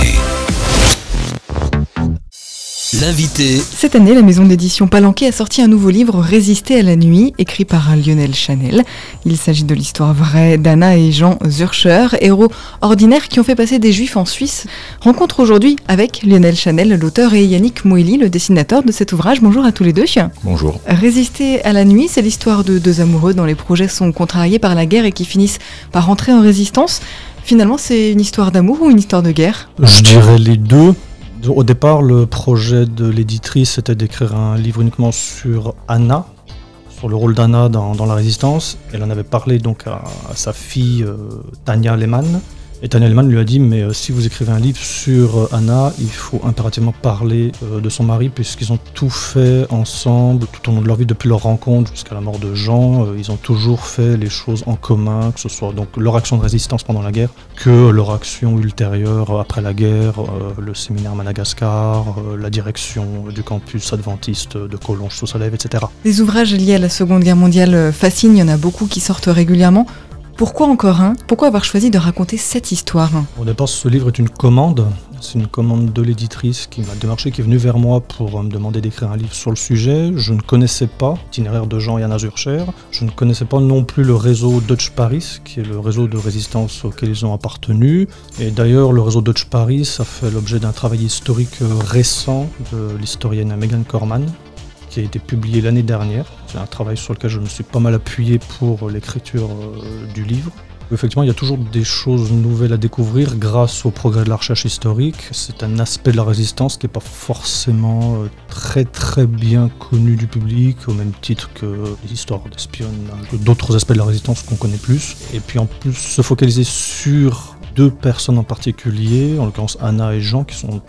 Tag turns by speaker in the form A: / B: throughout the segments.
A: Ciné. L'invité.
B: Cette année, la maison d'édition Palanquet a sorti un nouveau livre, Résister à la nuit, écrit par Lionel Chanel. Il s'agit de l'histoire vraie d'Anna et Jean Zurcher, héros ordinaires qui ont fait passer des juifs en Suisse. Rencontre aujourd'hui avec Lionel Chanel, l'auteur, et Yannick Mouili, le dessinateur de cet ouvrage. Bonjour à tous les deux.
C: Bonjour.
B: Résister à la nuit, c'est l'histoire de deux amoureux dont les projets sont contrariés par la guerre et qui finissent par entrer en résistance. Finalement, c'est une histoire d'amour ou une histoire de guerre?
C: Je dirais les deux. Au départ, le projet de l'éditrice était d'écrire un livre uniquement sur Anna, sur le rôle d'Anna dans, la résistance. Elle en avait parlé donc à, sa fille euh, Tania Lehmann. Et Tania Lehmann lui a dit Mais euh, si vous écrivez un livre sur euh, Anna, il faut impérativement parler euh, de son mari, puisqu'ils ont tout fait ensemble tout au long de leur vie, depuis leur rencontre jusqu'à la mort de Jean. ils ont toujours fait les choses en commun, que ce soit donc leur action de résistance pendant la guerre, que leur action ultérieure après la guerre, le séminaire Madagascar, la direction du campus adventiste de Collonges sous Salève, etc.
B: Les ouvrages liés à la Seconde Guerre mondiale fascinent, il y en a beaucoup qui sortent régulièrement. Pourquoi encore un? Pourquoi avoir choisi de raconter cette histoire?
C: Au départ, ce livre est une commande. C'est une commande de l'éditrice qui m'a démarché, qui est venue vers moi pour me demander d'écrire un livre sur le sujet. Je ne connaissais pas l'itinéraire de Jean Yann Zurcher. Je ne connaissais pas non plus le réseau Dutch Paris, qui est le réseau de résistance auquel ils ont appartenu. Et d'ailleurs, le réseau Dutch Paris a fait l'objet d'un travail historique récent de l'historienne Megan Corman, qui a été publié l'année dernière. C'est un travail sur lequel je me suis pas mal appuyé pour l'écriture euh, du livre. Effectivement, il y a toujours des choses nouvelles à découvrir grâce au progrès de la recherche historique. C'est un aspect de la résistance qui n'est pas forcément euh, très très bien connu du public, au même titre que les histoires d'espionnage, d'autres aspects de la résistance qu'on connaît plus. Et puis en plus, se focaliser sur deux personnes en particulier, en l'occurrence Anna et Jean, qui sont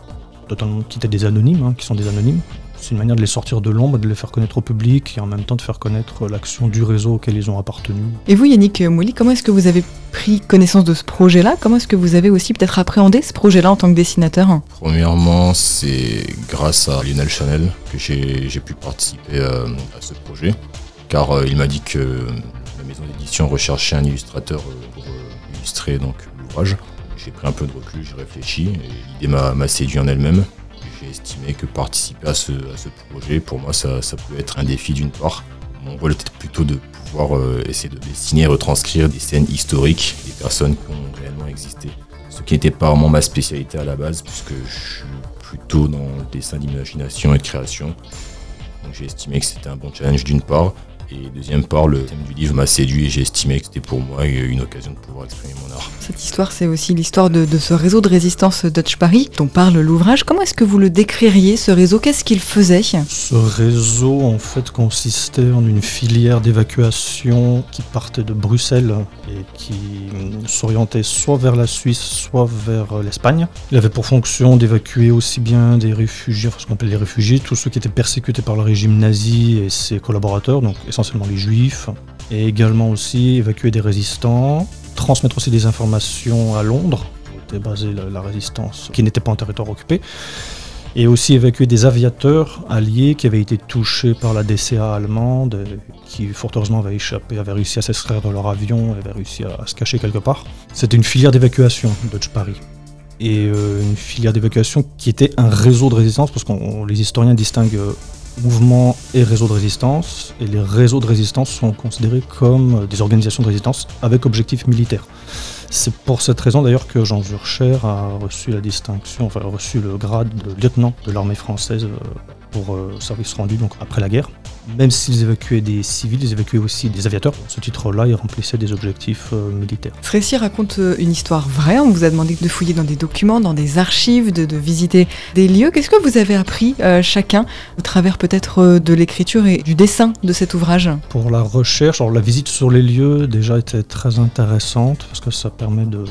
C: totalement qui étaient des anonymes, hein, qui sont des anonymes, c'est une manière de les sortir de l'ombre, de les faire connaître au public et en même temps de faire connaître l'action du réseau auquel ils ont appartenu.
B: Et vous, Yannick Mouli, comment est-ce que vous avez pris connaissance de ce projet-là? Comment est-ce que vous avez aussi peut-être appréhendé ce projet-là en tant que dessinateur?
D: Premièrement, c'est grâce à Lionel Chanel que j'ai pu participer euh, à ce projet, car euh, il m'a dit que la maison d'édition recherchait un illustrateur euh, pour illustrer l'ouvrage. J'ai pris un peu de recul, j'ai réfléchi, et l'idée m'a séduit en elle-même j'ai estimé que participer à ce, projet, pour moi, ça, pouvait être un défi d'une part. Mon rôle était plutôt de pouvoir euh, essayer de dessiner et retranscrire des scènes historiques des personnes qui ont réellement existé. Ce qui n'était pas vraiment ma spécialité à la base, puisque je suis plutôt dans le dessin d'imagination et de création. Donc j'ai estimé que c'était un bon challenge d'une part, et deuxième part, le thème du livre m'a séduit et j'ai estimé que c'était pour moi une occasion de pouvoir exprimer mon art.
B: Cette histoire, c'est aussi l'histoire de, ce réseau de résistance Dutch Paris dont parle l'ouvrage. Comment est-ce que vous le décririez, ce réseau? Qu'est-ce qu'il faisait?
C: Ce réseau, en fait, consistait en une filière d'évacuation qui partait de Bruxelles et qui s'orientait soit vers la Suisse, soit vers l'Espagne. Il avait pour fonction d'évacuer aussi bien des réfugiés, enfin ce qu'on appelle les réfugiés, tous ceux qui étaient persécutés par le régime nazi et ses collaborateurs, donc essentiellement les juifs, et également aussi évacuer des résistants, transmettre aussi des informations à Londres, où était basée la, résistance, qui n'était pas en territoire occupé, et aussi évacuer des aviateurs alliés qui avaient été touchés par la DCA allemande, qui fort heureusement avaient échappé, avaient réussi à s'extraire de leur avion, avaient réussi à, se cacher quelque part. C'était une filière d'évacuation de Paris et euh, une filière d'évacuation qui était un réseau de résistance, parce que les historiens distinguent euh, mouvement et réseau de résistance, et les réseaux de résistance sont considérés comme des organisations de résistance avec objectif militaire. C'est pour cette raison d'ailleurs que Jean Zurcher a reçu la distinction, enfin reçu le grade de lieutenant de l'armée française euh, pour euh, service rendu donc après la guerre. Même s'ils évacuaient des civils, ils évacuaient aussi des aviateurs. Ce titre-là, ils remplissaient des objectifs euh, militaires.
B: Récit raconte euh, une histoire vraie. On vous a demandé de fouiller dans des documents, dans des archives, de, visiter des lieux. Qu'est-ce que vous avez appris chacun au travers peut-être de l'écriture et du dessin de cet ouvrage?
C: Pour la recherche, alors la visite sur les lieux déjà était très intéressante parce que ça permet de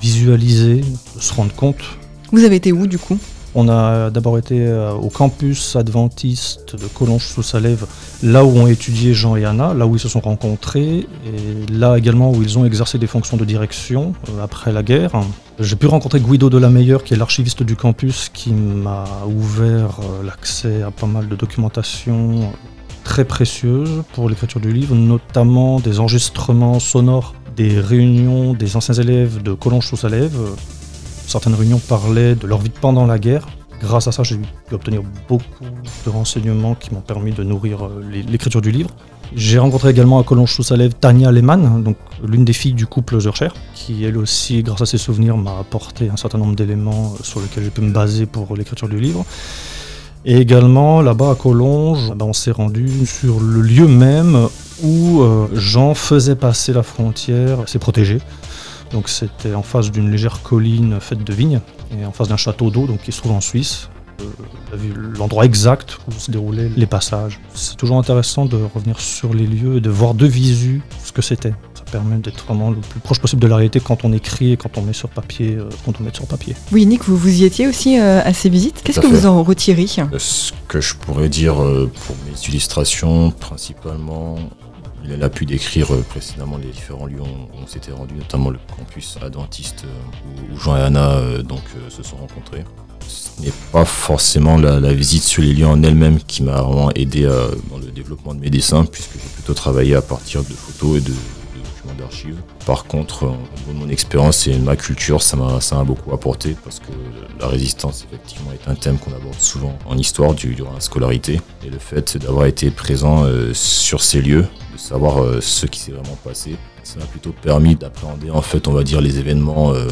C: visualiser, de se rendre compte.
B: Vous avez été où du coup?
C: On a d'abord été euh, au campus adventiste de Collonges-sous-Salève, là où ont étudié Jean et Anna, là où ils se sont rencontrés, et là également où ils ont exercé des fonctions de direction euh, après la guerre. J'ai pu rencontrer Guido de la Meilleure, qui est l'archiviste du campus, qui m'a ouvert euh, l'accès à pas mal de documentation très précieuse pour l'écriture du livre, notamment des enregistrements sonores des réunions des anciens élèves de Collonges-sous-Salève Certaines réunions parlaient de leur vie pendant la guerre. Grâce à ça, j'ai pu obtenir beaucoup de renseignements qui m'ont permis de nourrir euh, l'écriture du livre. J'ai rencontré également à Collonges sous Salève Tania Lehmann, donc l'une des filles du couple Zurcher, qui elle aussi, grâce à ses souvenirs, m'a apporté un certain nombre d'éléments euh, sur lesquels j'ai pu me baser pour l'écriture du livre. Et également, là-bas à Collonges, ben, on s'est rendu sur le lieu même où euh, Jean faisait passer la frontière, c'est protégé. Donc c'était en face d'une légère colline faite de vignes et en face d'un château d'eau donc qui se trouve en Suisse. Euh, l'endroit exact où se déroulaient les passages. C'est toujours intéressant de revenir sur les lieux et de voir de visu ce que c'était permet d'être vraiment le plus proche possible de la réalité quand on écrit et quand on met sur papier. Euh, quand on met sur papier.
B: Oui, Nick, vous, vous y étiez aussi euh, à ces visites. Qu'est-ce que vous en retirez?
D: Euh, Ce que je pourrais dire pour mes illustrations, principalement, il a pu décrire précédemment les différents lieux où on s'était rendu, notamment le campus adventiste où Jean et Anna donc, se sont rencontrés. Ce n'est pas forcément la, visite sur les lieux en elle-même qui m'a vraiment aidé dans le développement de mes dessins, puisque j'ai plutôt travaillé à partir de photos et de, d'archives. Par contre, au de mon expérience et ma culture, ça m'a beaucoup apporté parce que la résistance, effectivement, est un thème qu'on aborde souvent en histoire durant la scolarité. Et le fait d'avoir été présent euh, sur ces lieux, savoir euh, ce qui s'est vraiment passé, ça m'a plutôt permis d'appréhender, en fait, on va dire, les événements. Euh,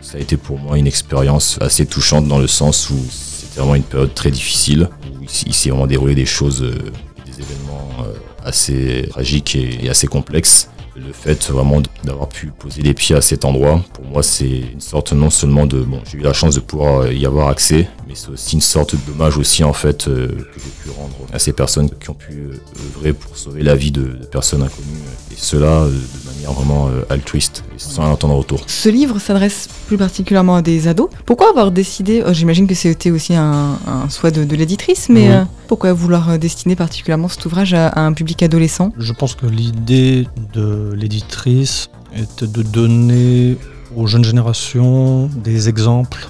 D: ça a été pour moi une expérience assez touchante dans le sens où c'était vraiment une période très difficile, où il s'est vraiment déroulé des choses, des événements assez tragiques et assez complexes. Le fait vraiment d'avoir pu poser les pieds à cet endroit, pour moi, c'est une sorte non seulement de. Bon, j'ai eu la chance de pouvoir y avoir accès, mais c'est aussi une sorte d'hommage aussi, en fait, euh, que j'ai pu rendre à ces personnes qui ont pu euh, œuvrer pour sauver la vie de, personnes inconnues. Et cela euh, de manière vraiment altruiste, et sans entendre retour.
B: Ce livre s'adresse plus particulièrement à des ados. Pourquoi avoir décidé. Oh, j'imagine que c'était aussi un, souhait de, l'éditrice, mais pourquoi vouloir destiner particulièrement cet ouvrage à un public adolescent?
C: Je pense que l'idée de l'éditrice était de donner aux jeunes générations des exemples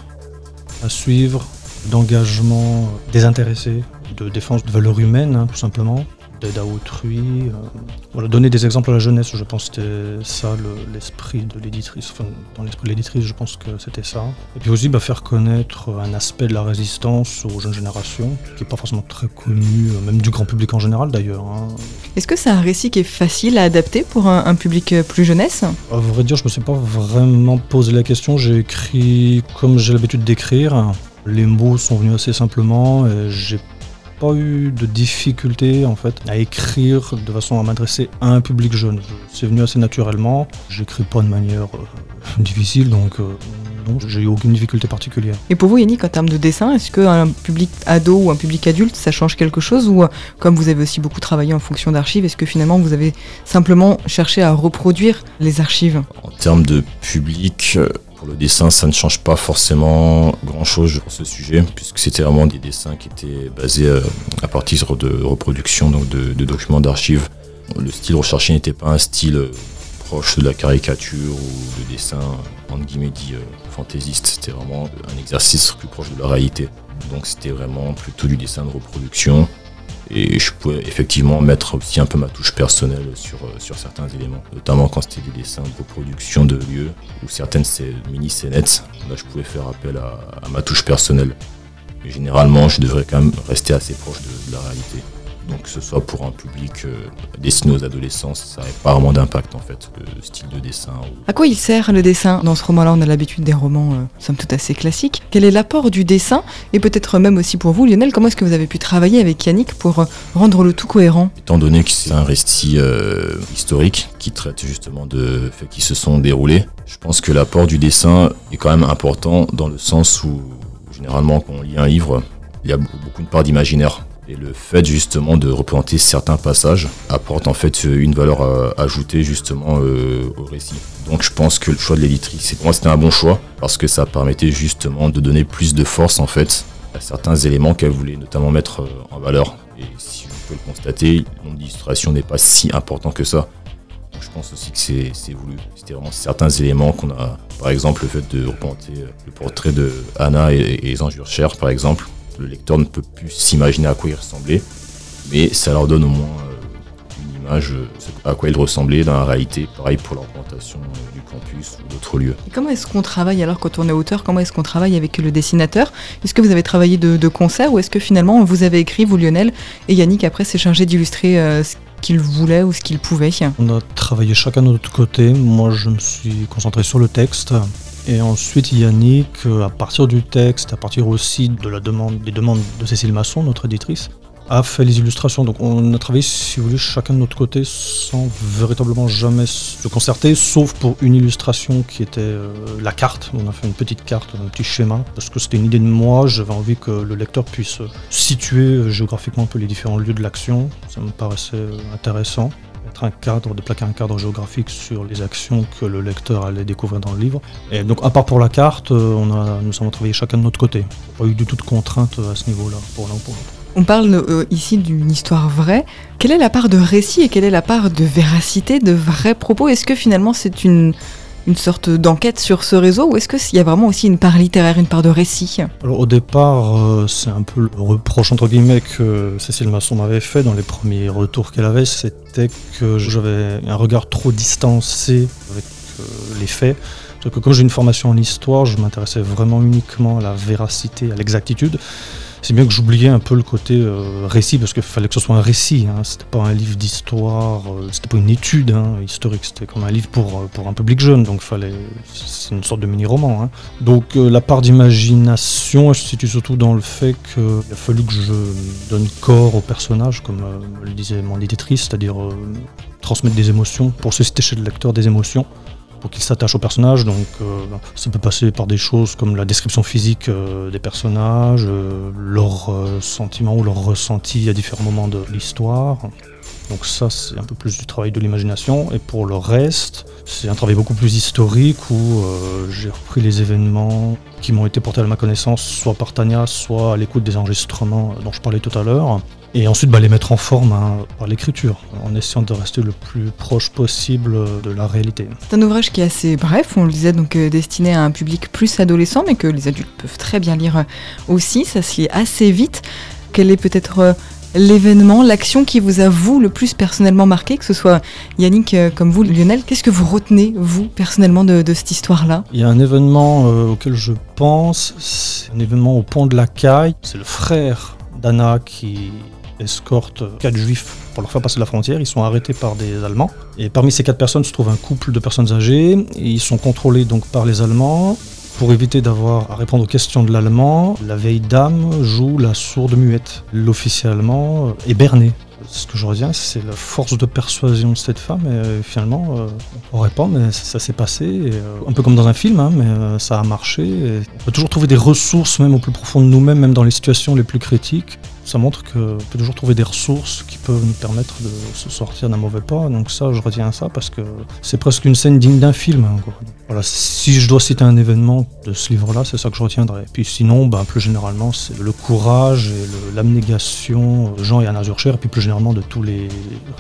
C: à suivre d'engagement désintéressé, de défense de valeurs humaines, hein, tout simplement, d'aide à autrui. Euh, voilà, donner des exemples à la jeunesse, je pense que c'était ça l'esprit de l'éditrice. Enfin, dans l'esprit de l'éditrice, je pense que c'était ça. Et puis aussi bah, faire connaître un aspect de la résistance aux jeunes générations, qui n'est pas forcément très connu, euh, même du grand public en général d'ailleurs. Hein.
B: Est-ce que c'est un récit qui est facile à adapter pour un, public euh, plus jeunesse?
C: À vrai dire, je ne me suis pas vraiment posé la question. J'ai écrit comme j'ai l'habitude d'écrire. Les mots sont venus assez simplement et j'ai pas eu de difficulté en fait à écrire de façon à m'adresser à un public jeune. C'est venu assez naturellement. J'écris pas de manière euh, difficile donc euh, non, j'ai eu aucune difficulté particulière.
B: Et pour vous Yannick, en termes de dessin, est-ce qu'un public ado ou un public adulte, ça change quelque chose ou comme vous avez aussi beaucoup travaillé en fonction d'archives, est-ce que finalement vous avez simplement cherché à reproduire les archives?
D: En termes de public, le dessin, ça ne change pas forcément grand-chose pour ce sujet, puisque c'était vraiment des dessins qui étaient basés euh, à partir de reproductions, donc de, documents d'archives. Le style recherché n'était pas un style euh, proche de la caricature ou de dessin, entre guillemets, euh, fantaisiste. C'était vraiment un exercice plus proche de la réalité. Donc c'était vraiment plutôt du dessin de reproduction et je pouvais effectivement mettre aussi un peu ma touche personnelle sur, euh, sur certains éléments, notamment quand c'était des dessins de reproduction de lieux ou certaines mini-scénettes. Là, je pouvais faire appel à, ma touche personnelle. généralement, je devrais quand même rester assez proche de la réalité. Donc que ce soit pour un public euh, destiné aux adolescents, ça n'a pas vraiment d'impact en fait, le style de dessin.
B: À quoi il sert le dessin? Dans ce roman-là, on a l'habitude des romans, euh, somme toute assez classiques. Quel est l'apport du dessin? Et peut-être même aussi pour vous, Lionel, comment est-ce que vous avez pu travailler avec Yannick pour euh, rendre le tout cohérent?
D: Étant donné que c'est un récit historique qui traite justement de faits qui se sont déroulés, je pense que l'apport du dessin est quand même important dans le sens où généralement quand on lit un livre, il y a beaucoup une part d'imaginaire et le fait justement de représenter certains passages apporte en fait une valeur euh, ajoutée justement euh, au récit. Donc je pense que le choix de l'éditrice, pour moi c'était un bon choix parce que ça permettait justement de donner plus de force en fait à certains éléments qu'elle voulait notamment mettre euh, en valeur. Et si on peut le constater, le nombre d'illustrations n'est pas si important que ça. Donc je pense aussi que c'est voulu. C'était vraiment certains éléments qu'on a, par exemple le fait de représenter le portrait de Anna et, et les par exemple, le lecteur ne peut plus s'imaginer à quoi il ressemblait, mais ça leur donne au moins euh, une l'image, euh, à quoi il ressemblait dans la réalité. Pareil pour l'implantation du campus ou d'autres lieux.
B: comment est-ce qu'on travaille alors quand on est auteur? Comment est-ce qu'on travaille avec le dessinateur? Est-ce que vous avez travaillé de, concert ou est-ce que finalement vous avez écrit, vous Lionel, et Yannick après s'est chargé d'illustrer ce qu'il voulait ou ce qu'il pouvait?
C: On a travaillé chacun de notre côté. Moi je me suis concentré sur le texte. Et ensuite, Yannick, à partir du texte, à partir aussi de la demande, des demandes de Cécile Masson, notre éditrice, a fait les illustrations. Donc on a travaillé, si vous voulez, chacun de notre côté sans véritablement jamais se concerter, sauf pour une illustration qui était euh, la carte. On a fait une petite carte, un petit schéma, parce que c'était une idée de moi. J'avais envie que le lecteur puisse situer euh, géographiquement un peu les différents lieux de l'action. Ça me paraissait euh, intéressant. Un cadre, de plaquer un cadre géographique sur les actions que le lecteur allait découvrir dans le livre. Et donc, à part pour la carte, on a, nous avons travaillé chacun de notre côté. Pas eu du tout de contrainte à ce niveau-là, pour l'un ou pour l'autre.
B: On parle euh, ici d'une histoire vraie. Quelle est la part de récit et quelle est la part de véracité, de vrais propos? Est-ce que finalement c'est une, une sorte d'enquête sur ce réseau ou est-ce qu'il y a vraiment aussi une part littéraire, une part de récit?
C: Alors au départ, euh, c'est un peu le reproche entre guillemets que Cécile Masson m'avait fait dans les premiers retours qu'elle avait, c'était que j'avais un regard trop distancé avec euh, les faits. Que comme j'ai une formation en histoire, je m'intéressais vraiment uniquement à la véracité, à l'exactitude c'est bien que j'oubliais un peu le côté euh, récit, parce qu'il fallait que ce soit un récit, hein. c'était pas un livre d'histoire, euh, c'était pas une étude hein, historique, c'était comme un livre pour, euh, pour un public jeune, donc fallait, c'est une sorte de mini-roman. Hein. Donc la part d'imagination, elle se situe surtout dans le fait qu'il a fallu que je donne corps au personnage, comme le disait mon éditrice, c'est-à-dire transmettre des émotions, pour susciter chez le lecteur des émotions pour qu'il s'attache au personnage. Donc euh, ça peut passer par des choses comme la description physique euh, des personnages, euh, leurs sentiments ou leurs ressentis à différents moments de l'histoire. Donc ça, c'est un peu plus du travail de l'imagination. Et pour le reste, c'est un travail beaucoup plus historique où j'ai repris les événements qui m'ont été portés à ma connaissance, soit par Tania, soit à l'écoute des enregistrements dont je parlais tout à l'heure. Et ensuite, bah, les mettre en forme hein, par l'écriture, en essayant de rester le plus proche possible de la réalité.
B: C'est un ouvrage qui est assez bref, on le disait, donc euh, destiné à un public plus adolescent, mais que les adultes peuvent très bien lire euh, aussi. Ça se lit assez vite. Quel est peut-être euh, l'événement, l'action qui vous a, vous, le plus personnellement marqué, que ce soit Yannick comme vous, Lionel Qu'est-ce que vous retenez, vous, personnellement, de, cette histoire-là?
C: Il y a un événement auquel je pense, c'est un événement au pont de la Caille. C'est le frère d'Anna qui escortent quatre juifs pour leur faire passer la frontière. Ils sont arrêtés par des Allemands. Et parmi ces quatre personnes se trouve un couple de personnes âgées. Ils sont contrôlés donc par les Allemands. Pour éviter d'avoir à répondre aux questions de l'allemand, la vieille dame joue la sourde muette. L'officier allemand est berné. Ce que je retiens, c'est la force de persuasion de cette femme. Et finalement, euh, on pas, mais ça, s'est passé. Euh, un peu comme dans un film, hein, mais euh, ça a marché. on peut toujours trouver des ressources, même au plus profond de nous-mêmes, même dans les situations les plus critiques ça montre qu'on peut toujours trouver des ressources qui peuvent nous permettre de se sortir d'un mauvais pas. Donc ça, je retiens ça parce que c'est presque une scène digne d'un film. Hein, voilà, si je dois citer un événement de ce livre-là, c'est ça que je retiendrai. Puis sinon, bah, plus généralement, c'est le courage et l'abnégation de Jean et Anna Zurcher, et puis plus généralement de tous les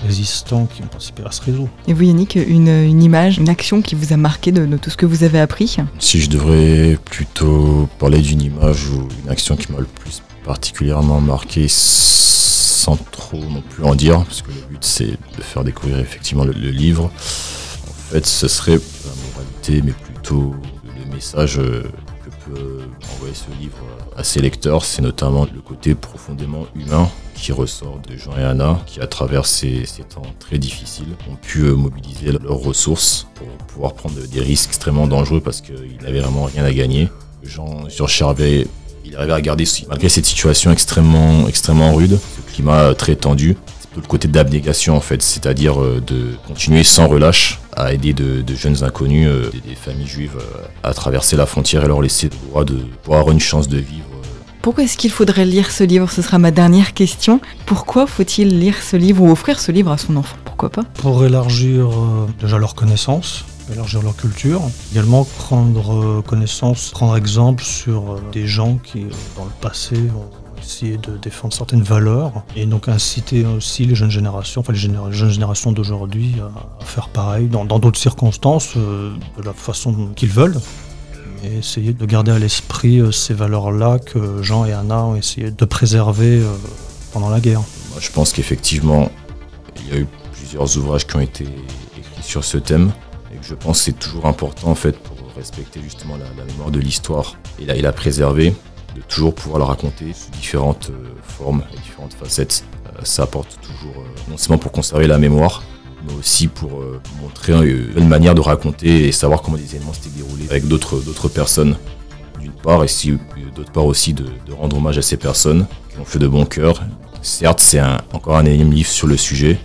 C: résistants qui ont participé à ce réseau.
B: Et vous, Yannick, une, image, une action qui vous a marqué de, de tout ce que vous avez appris?
D: Si je devrais plutôt parler d'une image ou une action qui m'a le plus particulièrement marqué sans trop non plus en dire, parce que le but c'est de faire découvrir effectivement le, livre. En fait, ce serait la mais plutôt le message euh, que peut envoyer ce livre à ses lecteurs, c'est notamment le côté profondément humain qui ressort de Jean et Anna, qui à travers ces, temps très difficiles ont pu euh, mobiliser leurs ressources pour pouvoir prendre des risques extrêmement dangereux parce qu'ils n'avaient vraiment rien à gagner. Jean sur Charvet il arrivait à garder, malgré cette situation extrêmement, extrêmement rude, ce climat très tendu, c'est le côté d'abnégation en fait, c'est-à-dire euh, de continuer sans relâche à aider de, jeunes inconnus, euh, des, familles juives, euh, à traverser la frontière et leur laisser le droit de pouvoir avoir une chance de vivre.
B: Pourquoi est-ce qu'il faudrait lire ce livre? Ce sera ma dernière question. Pourquoi faut-il lire ce livre ou offrir ce livre à son enfant? Pourquoi pas?
C: Pour élargir déjà leur connaissance, élargir leur culture. Également prendre euh, connaissance, prendre exemple sur euh, des gens qui, euh, dans le passé, ont essayé de défendre certaines valeurs et donc inciter aussi les jeunes générations, enfin les, jeunes générations d'aujourd'hui à, faire pareil dans d'autres circonstances, de la façon qu'ils veulent. Et essayer de garder à l'esprit ces valeurs-là que Jean et Anna ont essayé de préserver pendant la guerre.
D: je pense qu'effectivement, il y a eu plusieurs ouvrages qui ont été écrits sur ce thème et que je pense que c'est toujours important en fait pour respecter justement la, mémoire de l'histoire et et la préserver, de toujours pouvoir la raconter sous différentes euh, formes et différentes facettes. Euh, ça apporte toujours, euh, non seulement pour conserver la mémoire, mais aussi pour montrer une manière de raconter et savoir comment les événements s'étaient déroulés avec d'autres personnes d'une part, et si, d'autre part aussi de, rendre hommage à ces personnes qui ont fait de bon cœur. Certes, c'est encore un énième livre sur le sujet,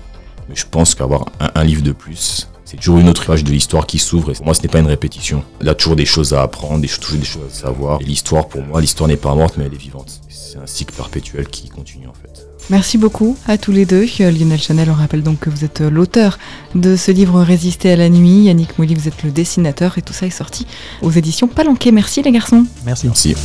D: mais je pense qu'avoir un livre de plus, c'est toujours une autre page de l'histoire qui s'ouvre et pour moi ce n'est pas une répétition. Il y a toujours des choses à apprendre, des, toujours des choses à savoir. Et l'histoire pour moi, l'histoire n'est pas morte mais elle est vivante. C'est un cycle perpétuel qui continue en fait.
B: Merci beaucoup à tous les deux. Lionel Chanel, on rappelle donc que vous êtes l'auteur de ce livre Résister à la nuit. Yannick Molly, vous êtes le dessinateur et tout ça est sorti aux éditions Palanquet. Merci les garçons.
C: Merci.
D: Merci.